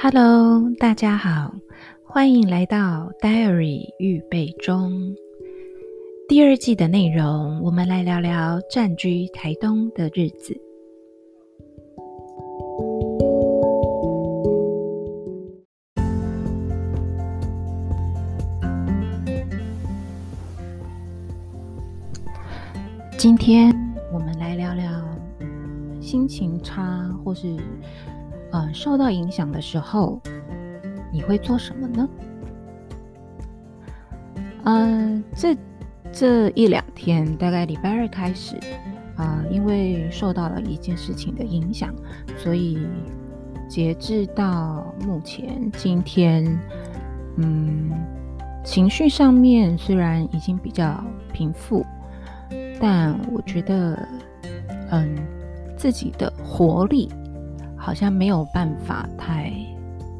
Hello，大家好，欢迎来到 Diary 预备中第二季的内容。我们来聊聊暂居台东的日子。今天我们来聊聊心情差或是。受到影响的时候，你会做什么呢？嗯、这这一两天，大概礼拜二开始，啊、因为受到了一件事情的影响，所以截至到目前今天，嗯，情绪上面虽然已经比较平复，但我觉得，嗯，自己的活力。好像没有办法太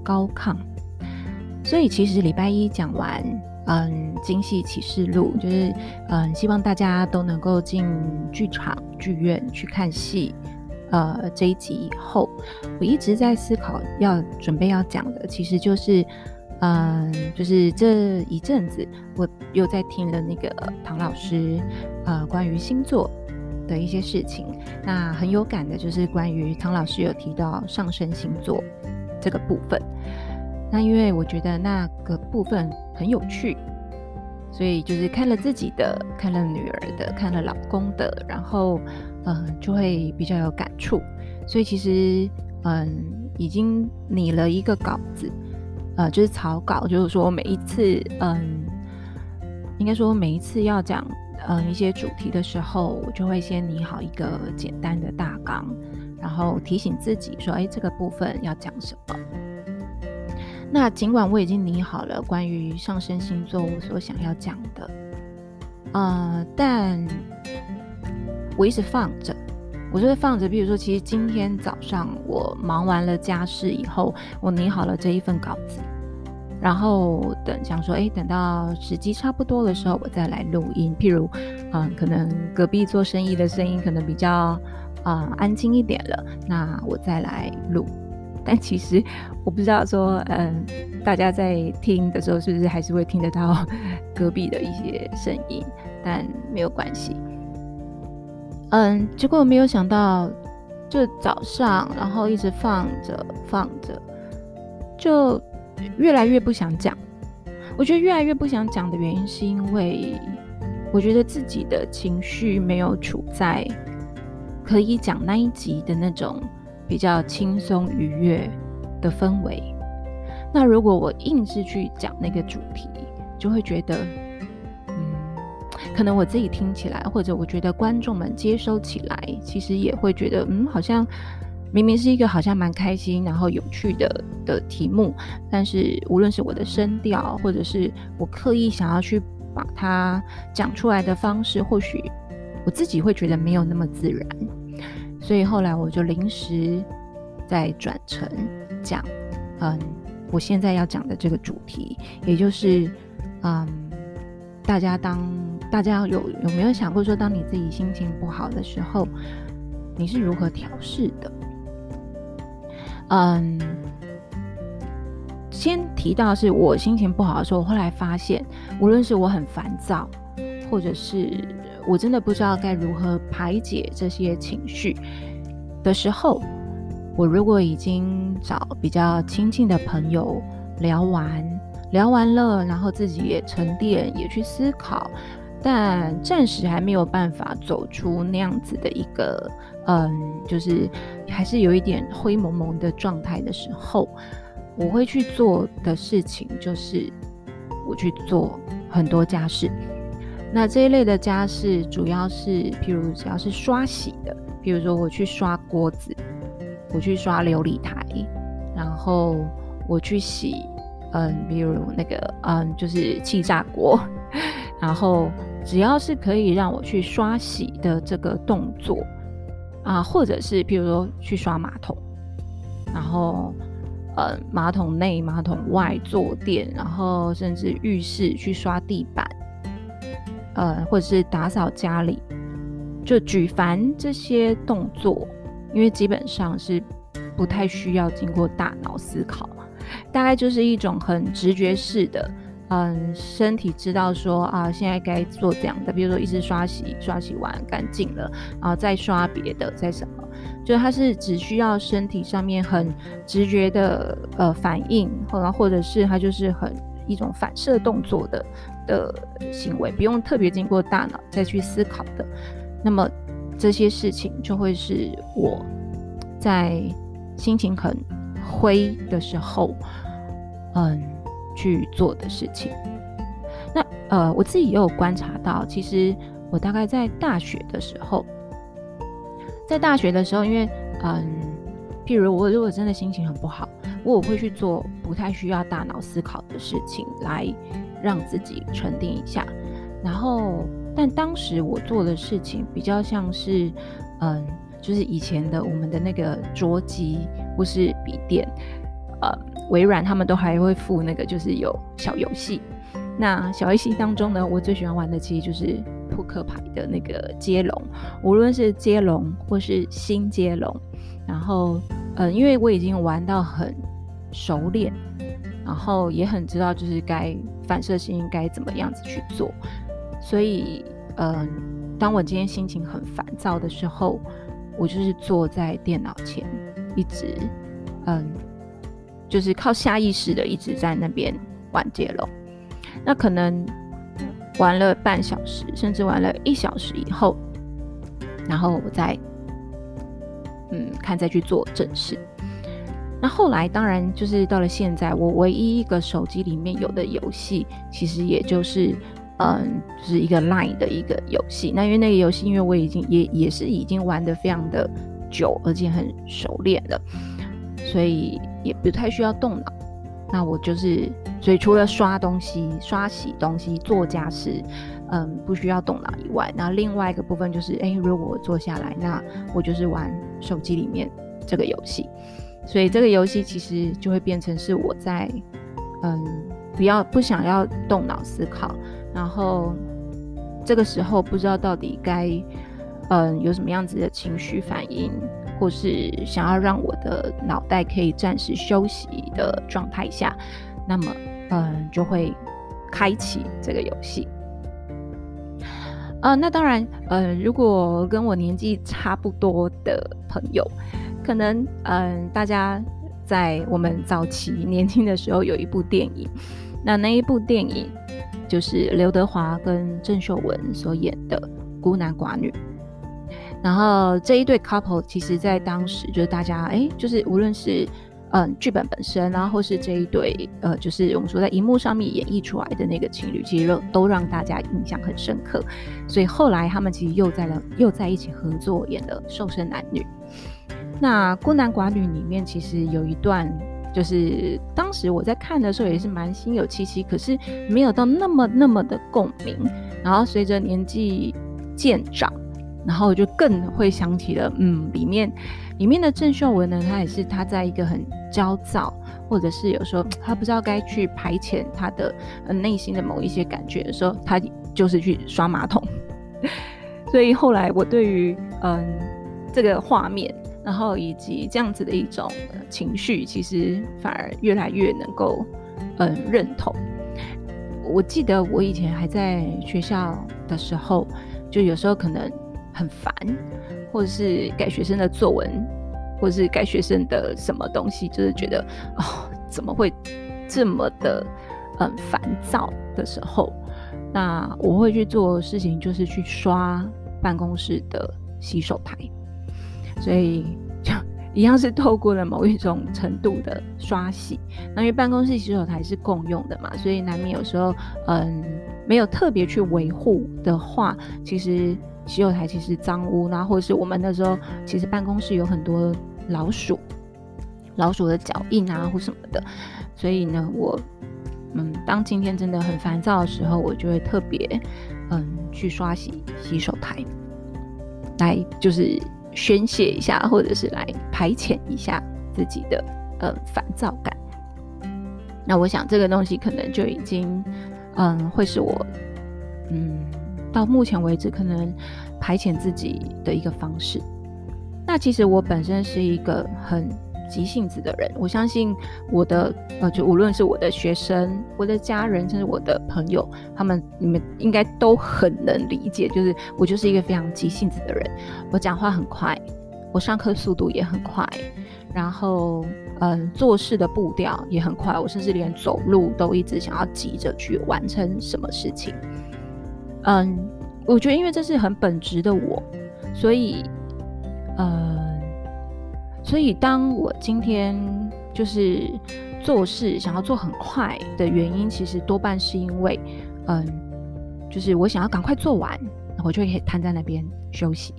高亢，所以其实礼拜一讲完，嗯，《京戏启示录》就是，嗯，希望大家都能够进剧场、剧院去看戏。呃，这一集以后，我一直在思考要准备要讲的，其实就是，嗯，就是这一阵子我又在听了那个唐老师，呃，关于星座。的一些事情，那很有感的就是关于唐老师有提到上升星座这个部分。那因为我觉得那个部分很有趣，所以就是看了自己的，看了女儿的，看了老公的，然后嗯、呃，就会比较有感触。所以其实嗯，已经拟了一个稿子，呃，就是草稿，就是说每一次嗯，应该说每一次要讲。嗯，一些主题的时候，我就会先拟好一个简单的大纲，然后提醒自己说：“哎，这个部分要讲什么？”那尽管我已经拟好了关于上升星座我所想要讲的，呃，但我一直放着，我就会放着。比如说，其实今天早上我忙完了家事以后，我拟好了这一份稿子。然后等想说，哎，等到时机差不多的时候，我再来录音。譬如，嗯，可能隔壁做生意的声音可能比较啊、嗯、安静一点了，那我再来录。但其实我不知道说，嗯，大家在听的时候是不是还是会听得到隔壁的一些声音？但没有关系。嗯，结果没有想到，就早上，然后一直放着放着，就。越来越不想讲，我觉得越来越不想讲的原因，是因为我觉得自己的情绪没有处在可以讲那一集的那种比较轻松愉悦的氛围。那如果我硬是去讲那个主题，就会觉得，嗯，可能我自己听起来，或者我觉得观众们接收起来，其实也会觉得，嗯，好像。明明是一个好像蛮开心，然后有趣的的题目，但是无论是我的声调，或者是我刻意想要去把它讲出来的方式，或许我自己会觉得没有那么自然，所以后来我就临时再转成讲，嗯，我现在要讲的这个主题，也就是，嗯，大家当大家有有没有想过说，当你自己心情不好的时候，你是如何调试的？嗯，先提到是我心情不好的时候，后来发现，无论是我很烦躁，或者是我真的不知道该如何排解这些情绪的时候，我如果已经找比较亲近的朋友聊完，聊完了，然后自己也沉淀，也去思考。但暂时还没有办法走出那样子的一个，嗯，就是还是有一点灰蒙蒙的状态的时候，我会去做的事情就是我去做很多家事。那这一类的家事主要是，譬如只要是刷洗的，譬如说我去刷锅子，我去刷琉璃台，然后我去洗，嗯，比如那个，嗯，就是气炸锅。然后只要是可以让我去刷洗的这个动作啊，或者是譬如说去刷马桶，然后呃马桶内、马桶外坐垫，然后甚至浴室去刷地板，呃或者是打扫家里，就举凡这些动作，因为基本上是不太需要经过大脑思考，大概就是一种很直觉式的，嗯，身体知道说啊，现在该做这样的，比如说一直刷洗，刷洗完干净了，然后再刷别的，再什么，就是它是只需要身体上面很直觉的呃反应，或者或者是它就是很一种反射动作的的行为，不用特别经过大脑再去思考的，那么这些事情就会是我在心情很灰的时候，嗯，去做的事情。那呃，我自己也有观察到，其实我大概在大学的时候，在大学的时候，因为嗯，譬如我如果真的心情很不好，我我会去做不太需要大脑思考的事情，来让自己沉淀一下。然后，但当时我做的事情比较像是，嗯。就是以前的我们的那个桌机或是笔电，呃，微软他们都还会附那个，就是有小游戏。那小游戏当中呢，我最喜欢玩的其实就是扑克牌的那个接龙，无论是接龙或是新接龙。然后，呃，因为我已经玩到很熟练，然后也很知道就是该反射性应该怎么样子去做，所以，嗯、当我今天心情很烦躁的时候。我就是坐在电脑前，一直，嗯，就是靠下意识的一直在那边玩接龙。那可能玩了半小时，甚至玩了一小时以后，然后我再，嗯，看再去做正事。那后来当然就是到了现在，我唯一一个手机里面有的游戏，其实也就是。嗯，就是一个 Line 的一个游戏。那因为那个游戏，因为我已经也也是已经玩得非常的久，而且很熟练了，所以也不太需要动脑。那我就是，所以除了刷东西、刷洗东西、做家事，嗯，不需要动脑以外，那另外一个部分就是，哎，如果我坐下来，那我就是玩手机里面这个游戏。所以这个游戏其实就会变成是我在，嗯，不要不想要动脑思考。然后这个时候不知道到底该嗯有什么样子的情绪反应，或是想要让我的脑袋可以暂时休息的状态下，那么嗯就会开启这个游戏。呃，那当然，呃，如果跟我年纪差不多的朋友，可能嗯大家在我们早期年轻的时候有一部电影，那那一部电影。就是刘德华跟郑秀文所演的《孤男寡女》，然后这一对 couple 其实，在当时就是大家哎，就是无论是嗯剧本本身，然后或是这一对呃，就是我们说在荧幕上面演绎出来的那个情侣，其实都让大家印象很深刻。所以后来他们其实又在了，又在一起合作演了《瘦身男女》。那《孤男寡女》里面其实有一段。就是当时我在看的时候也是蛮心有戚戚，可是没有到那么那么的共鸣。然后随着年纪渐长，然后就更会想起了，嗯，里面里面的郑秀文呢，她也是她在一个很焦躁，或者是有时候 她不知道该去排遣她的内心的某一些感觉的时候，她就是去刷马桶。所以后来我对于嗯这个画面。然后以及这样子的一种情绪，其实反而越来越能够嗯认同。我记得我以前还在学校的时候，就有时候可能很烦，或者是改学生的作文，或者是改学生的什么东西，就是觉得哦怎么会这么的嗯烦躁的时候，那我会去做事情，就是去刷办公室的洗手台。所以就一样是透过了某一种程度的刷洗，那因为办公室洗手台是共用的嘛，所以难免有时候嗯没有特别去维护的话，其实洗手台其实脏污，然后或者是我们那时候其实办公室有很多老鼠，老鼠的脚印啊或什么的，所以呢我嗯当今天真的很烦躁的时候，我就会特别嗯去刷洗洗手台，来就是。宣泄一下，或者是来排遣一下自己的呃烦躁感。那我想这个东西可能就已经嗯会是我嗯到目前为止可能排遣自己的一个方式。那其实我本身是一个很急性子的人。我相信我的呃，就无论是我的学生、我的家人，甚至我的朋友，他们你们应该都很能理解，就是我就是一个非常急性子的人。我讲话很快，我上课速度也很快，然后嗯，做事的步调也很快。我甚至连走路都一直想要急着去完成什么事情。嗯，我觉得因为这是很本质的我，所以。嗯，所以当我今天就是做事想要做很快的原因，其实多半是因为，嗯，就是我想要赶快做完，我就可以瘫在那边休息。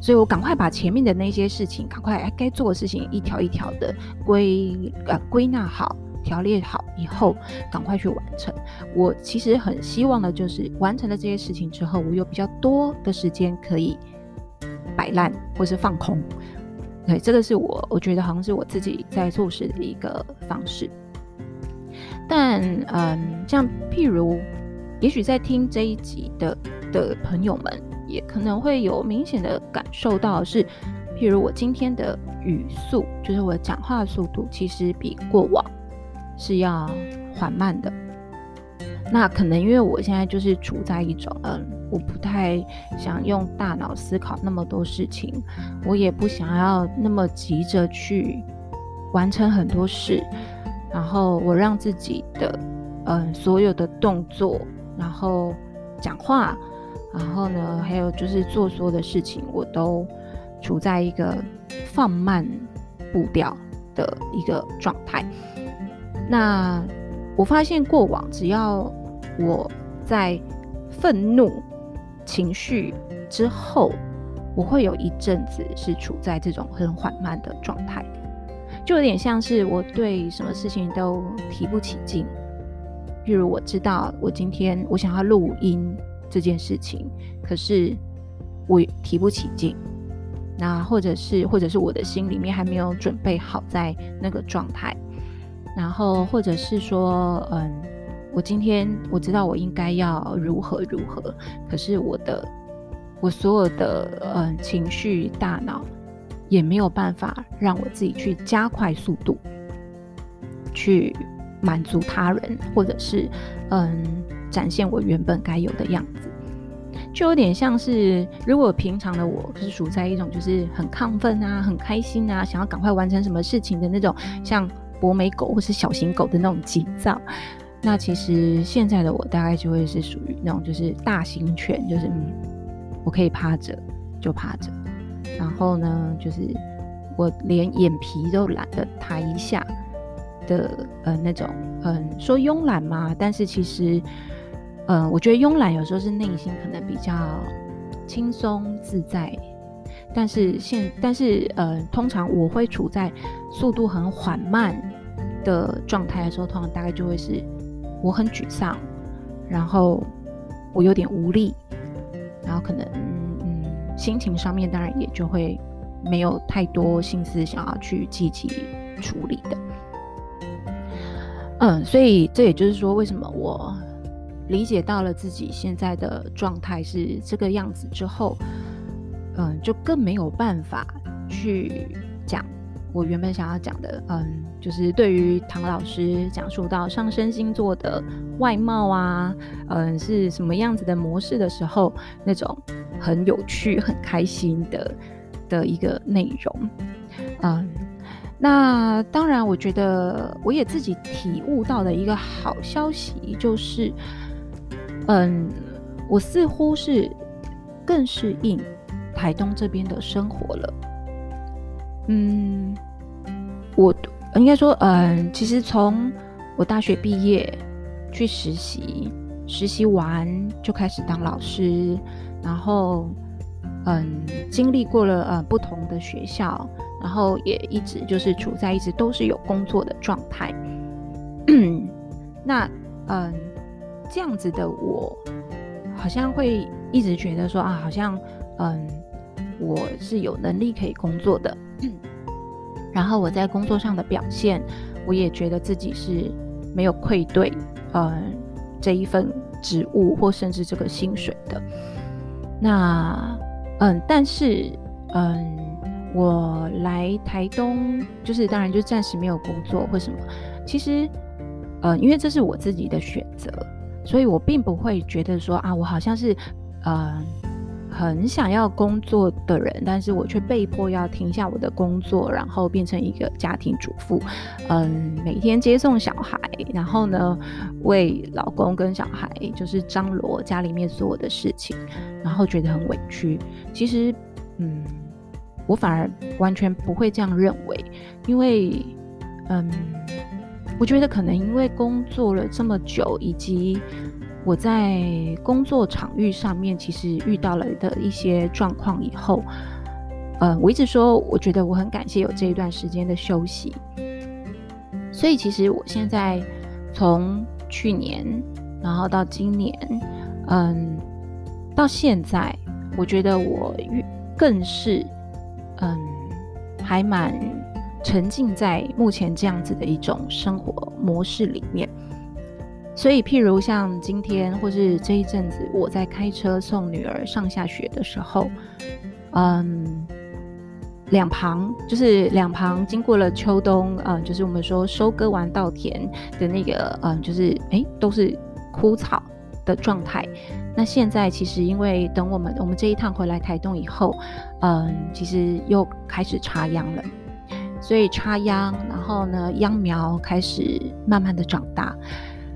所以我赶快把前面的那些事情，赶快该做的事情一条一条的归呃归纳好、条列好以后，赶快去完成。我其实很希望的就是完成了这些事情之后，我有比较多的时间可以。摆烂或是放空，对，这个是我我觉得好像是我自己在做事的一个方式。但嗯，像譬如，也许在听这一集的的朋友们，也可能会有明显的感受到是，譬如我今天的语速，就是我讲话的速度，其实比过往是要缓慢的。那可能因为我现在就是处在一种，嗯，我不太想用大脑思考那么多事情，我也不想要那么急着去完成很多事，然后我让自己的，嗯，所有的动作，然后讲话，然后呢，还有就是做所有的事情，我都处在一个放慢步调的一个状态。那我发现过往只要我在愤怒情绪之后，我会有一阵子是处在这种很缓慢的状态，就有点像是我对什么事情都提不起劲。譬如我知道我今天我想要录音这件事情，可是我提不起劲，那或者是或者是我的心里面还没有准备好在那个状态，然后或者是说，嗯。我今天我知道我应该要如何如何，可是我的我所有的嗯情绪大脑也没有办法让我自己去加快速度，去满足他人，或者是嗯展现我原本该有的样子，就有点像是如果平常的我是处在一种就是很亢奋啊、很开心啊、想要赶快完成什么事情的那种，像博美狗或是小型狗的那种急躁。那其实现在的我大概就会是属于那种就是大型犬，就是嗯，我可以趴着就趴着，然后呢，就是我连眼皮都懒得抬一下的呃那种，嗯，说慵懒嘛，但是其实，嗯，我觉得慵懒有时候是内心可能比较轻松自在，但是现但是呃，通常我会处在速度很缓慢的状态的时候，通常大概就会是。我很沮丧，然后我有点无力，然后可能嗯心情上面当然也就会没有太多心思想要去积极处理的，嗯，所以这也就是说，为什么我理解到了自己现在的状态是这个样子之后，嗯，就更没有办法去讲。我原本想要讲的，嗯，就是对于唐老师讲述到上升星座的外貌啊，嗯，是什么样子的模式的时候，那种很有趣、很开心的的一个内容，嗯，那当然，我觉得我也自己体悟到的一个好消息就是，嗯，我似乎是更适应台东这边的生活了。嗯，我应该说，嗯，其实从我大学毕业去实习，实习完就开始当老师，然后，嗯，经历过了呃不同的学校，然后也一直就是处在一直都是有工作的状态。那，嗯，这样子的我，好像会一直觉得说啊，好像，嗯，我是有能力可以工作的。然后我在工作上的表现，我也觉得自己是没有愧对，呃，这一份职务或甚至这个薪水的。那，嗯，但是，嗯，我来台东，就是当然就暂时没有工作或什么。其实，呃，因为这是我自己的选择，所以我并不会觉得说啊，我好像是呃很想要工作的人，但是我却被迫要停下我的工作，然后变成一个家庭主妇，嗯、呃，每天接送小孩，然后呢为老公跟小孩就是张罗家里面所有的事情，然后觉得很委屈。其实，嗯。我反而完全不会这样认为，因为，嗯，我觉得可能因为工作了这么久，以及我在工作场域上面其实遇到了的一些状况以后，呃，我一直说，我觉得我很感谢有这一段时间的休息。所以，其实我现在从去年，然后到今年，嗯，到现在，我觉得我越更是。嗯，还蛮沉浸在目前这样子的一种生活模式里面，所以譬如像今天或是这一阵子，我在开车送女儿上下学的时候，嗯，两旁就是两旁经过了秋冬，嗯，就是我们说收割完稻田的那个，嗯，就是哎，都是枯草的状态。那现在其实，因为等我们我们这一趟回来台东以后，嗯，其实又开始插秧了，所以插秧，然后呢，秧苗开始慢慢的长大，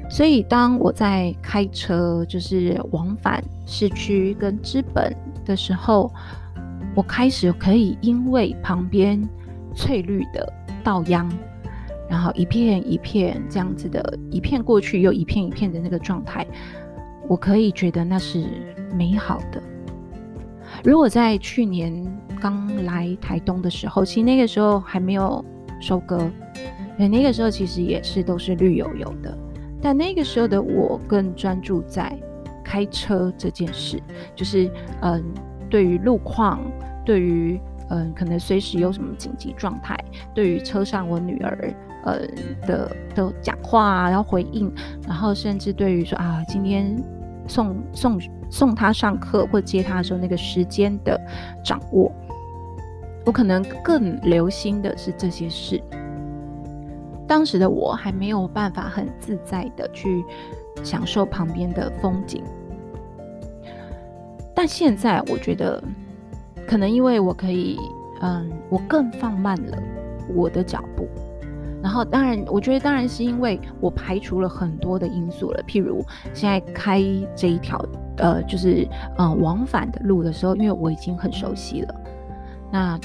所以当我在开车就是往返市区跟知本的时候，我开始可以因为旁边翠绿的稻秧，然后一片一片这样子的，一片过去又一片一片的那个状态。我可以觉得那是美好的。如果在去年刚来台东的时候，其实那个时候还没有收割，那个时候其实也是都是绿油油的。但那个时候的我更专注在开车这件事，就是嗯，对于路况，对于嗯，可能随时有什么紧急状态，对于车上我女儿。呃的的讲话啊，然后回应，然后甚至对于说啊，今天送送送他上课或接他的时候那个时间的掌握，我可能更留心的是这些事。当时的我还没有办法很自在的去享受旁边的风景，但现在我觉得，可能因为我可以，嗯，我更放慢了我的脚步。然后，当然，我觉得当然是因为我排除了很多的因素了。譬如现在开这一条，呃，就是呃往返的路的时候，因为我已经很熟悉了，那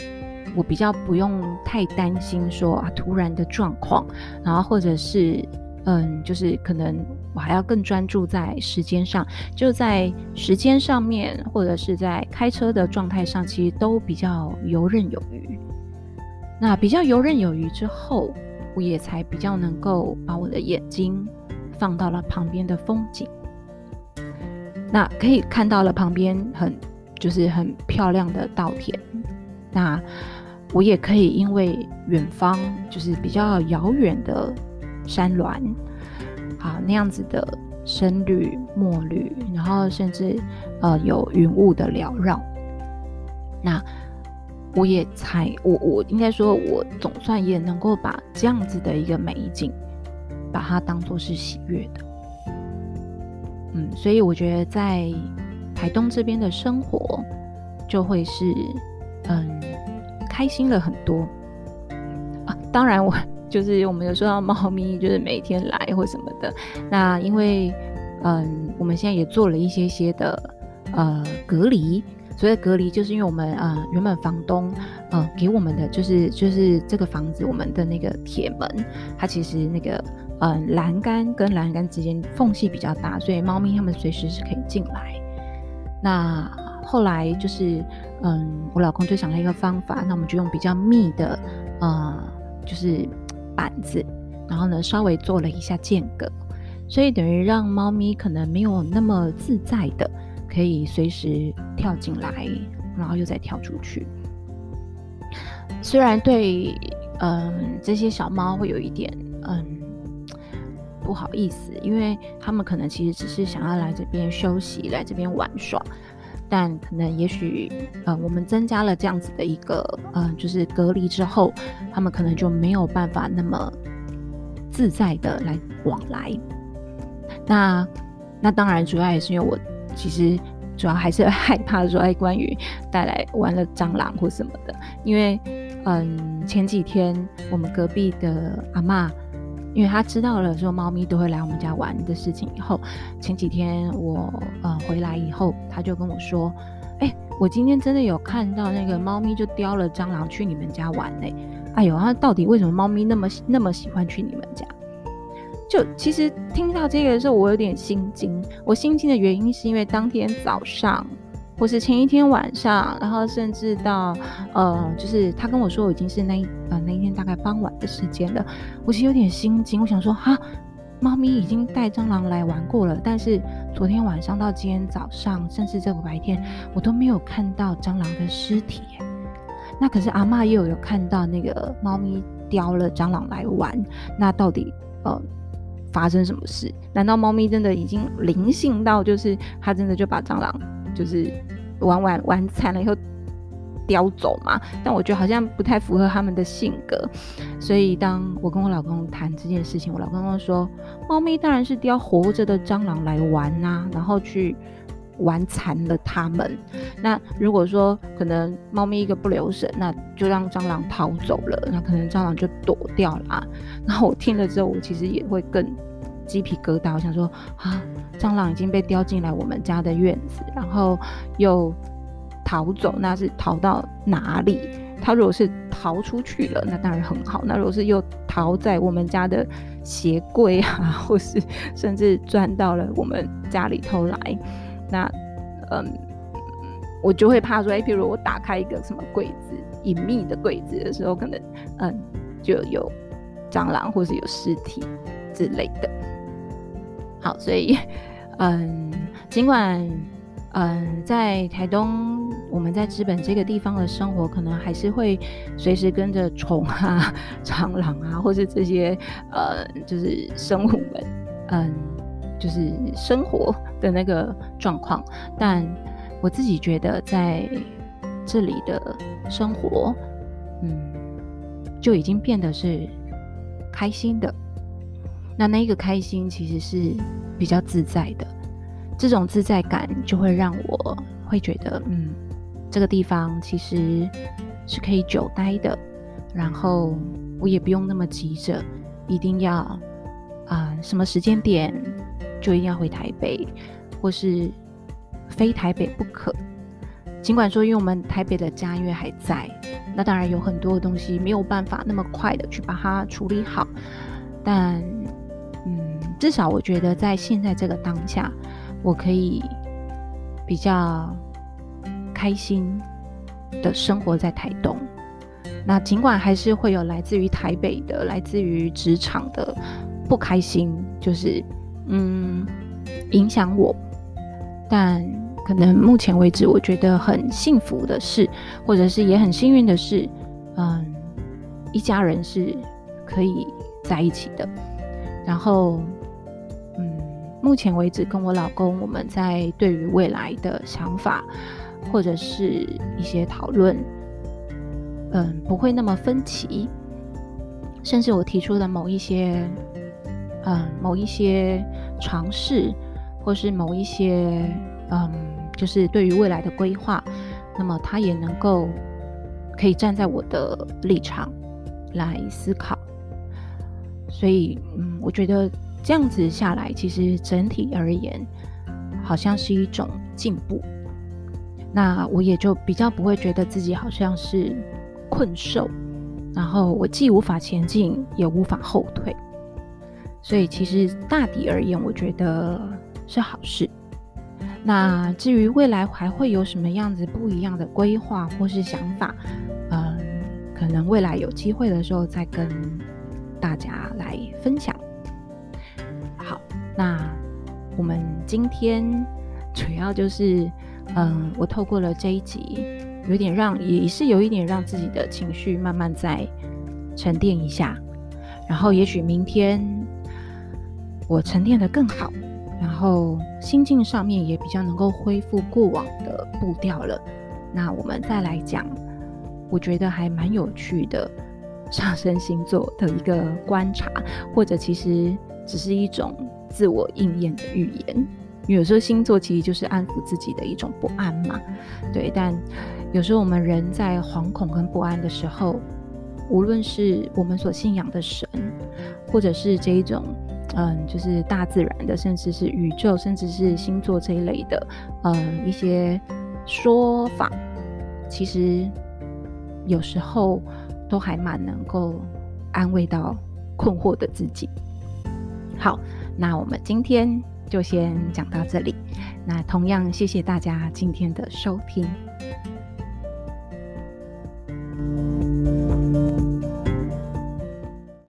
我比较不用太担心说啊突然的状况，然后或者是嗯，就是可能我还要更专注在时间上，就在时间上面，或者是在开车的状态上，其实都比较游刃有余。那比较游刃有余之后。我也才比较能够把我的眼睛放到了旁边的风景，那可以看到了旁边很就是很漂亮的稻田，那我也可以因为远方就是比较遥远的山峦，啊那样子的深绿墨绿，然后甚至呃有云雾的缭绕，那。我也才，我我应该说，我总算也能够把这样子的一个美景，把它当作是喜悦的。嗯，所以我觉得在台东这边的生活，就会是嗯开心了很多啊。当然，我就是我们有说到猫咪，就是每天来或什么的。那因为嗯，我们现在也做了一些些的呃隔离。所谓隔离，就是因为我们呃原本房东呃给我们的就是就是这个房子，我们的那个铁门，它其实那个呃栏杆跟栏杆之间缝隙比较大，所以猫咪它们随时是可以进来。那后来就是嗯，我老公就想了一个方法，那我们就用比较密的呃就是板子，然后呢稍微做了一下间隔，所以等于让猫咪可能没有那么自在的。可以随时跳进来，然后又再跳出去。虽然对，嗯，这些小猫会有一点，嗯，不好意思，因为他们可能其实只是想要来这边休息，来这边玩耍。但可能也许呃，我们增加了这样子的一个呃，就是隔离之后，他们可能就没有办法那么自在的来往来。那那当然，主要也是因为我其实主要还是害怕说，哎，关于带来玩了蟑螂或什么的，因为嗯，前几天我们隔壁的阿嬷。因为他知道了说猫咪都会来我们家玩的事情以后，前几天我呃回来以后，他就跟我说：“哎、我今天真的有看到那个猫咪就叼了蟑螂去你们家玩呢。哎呦，他到底为什么猫咪那么那么喜欢去你们家？就其实听到这个的时候，我有点心惊。我心惊的原因是因为当天早上。或是前一天晚上，然后甚至到呃，就是他跟我说，已经是那一呃那一天大概傍晚的时间了。我其实有点心惊，我想说哈，猫咪已经带蟑螂来玩过了，但是昨天晚上到今天早上，甚至这个白天，我都没有看到蟑螂的尸体。那可是阿嬷又有看到那个猫咪叼了蟑螂来玩，那到底呃发生什么事？难道猫咪真的已经灵性到，就是它真的就把蟑螂？就是玩玩玩惨了以后叼走嘛，但我觉得好像不太符合他们的性格，所以当我跟我老公谈这件事情，我老公说，猫咪当然是叼活着的蟑螂来玩呐、啊，然后去玩残了它们。那如果说可能猫咪一个不留神，那就让蟑螂逃走了，那可能蟑螂就躲掉了啊。然后我听了之后，我其实也会更。鸡皮疙瘩，我想说啊，蟑螂已经被叼进来我们家的院子，然后又逃走，那是逃到哪里？它如果是逃出去了，那当然很好；那如果是又逃在我们家的鞋柜啊，或是甚至钻到了我们家里头来，那嗯，我就会怕说，哎，譬如我打开一个什么柜子，隐秘的柜子的时候，可能嗯就有蟑螂或是有尸体之类的。好，所以，嗯，尽管，嗯，在台东，我们在知本这个地方的生活，可能还是会随时跟着虫啊、蟑螂啊，或是这些，呃，就是生物们，嗯，就是生活的那个状况。但我自己觉得，在这里的生活，嗯，就已经变得是开心的。那那个开心其实是比较自在的，这种自在感就会让我会觉得，嗯，这个地方其实是可以久待的，然后我也不用那么急着一定要啊、什么时间点就一定要回台北，或是非台北不可。尽管说，因为我们台北的家业还在，那当然有很多的东西没有办法那么快的去把它处理好，但。至少我觉得在现在这个当下，我可以比较开心的生活在台东。那尽管还是会有来自于台北的、来自于职场的不开心，就是嗯影响我。但可能目前为止，我觉得很幸福的事，或者是也很幸运的是，嗯，一家人是可以在一起的。然后，目前为止，跟我老公，我们在对于未来的想法，或者是一些讨论，嗯，不会那么分歧。甚至我提出的某一些，嗯，某一些尝试，或是某一些，嗯，就是对于未来的规划，那么他也能够可以站在我的立场来思考。所以，嗯，我觉得这样子下来，其实整体而言，好像是一种进步。那我也就比较不会觉得自己好像是困兽，然后我既无法前进，也无法后退。所以，其实大体而言，我觉得是好事。那至于未来还会有什么样子不一样的规划或是想法，嗯，可能未来有机会的时候再跟。大家来分享。那我们今天主要就是，嗯，我透过了这一集，有点让，也是有一点让自己的情绪慢慢再沉淀一下，然后也许明天我沉淀得更好，然后心境上面也比较能够恢复过往的步调了。那我们再来讲，我觉得还蛮有趣的上升星座的一个观察，或者其实只是一种自我应验的预言。有时候星座其实就是安抚自己的一种不安嘛，对。但有时候我们人在惶恐跟不安的时候，无论是我们所信仰的神，或者是这一种，嗯，就是大自然的，甚至是宇宙，甚至是星座这一类的，嗯，一些说法，其实有时候都还蛮能够安慰到困惑的自己。好，那我们今天。就先讲到这里，那同样谢谢大家今天的收听。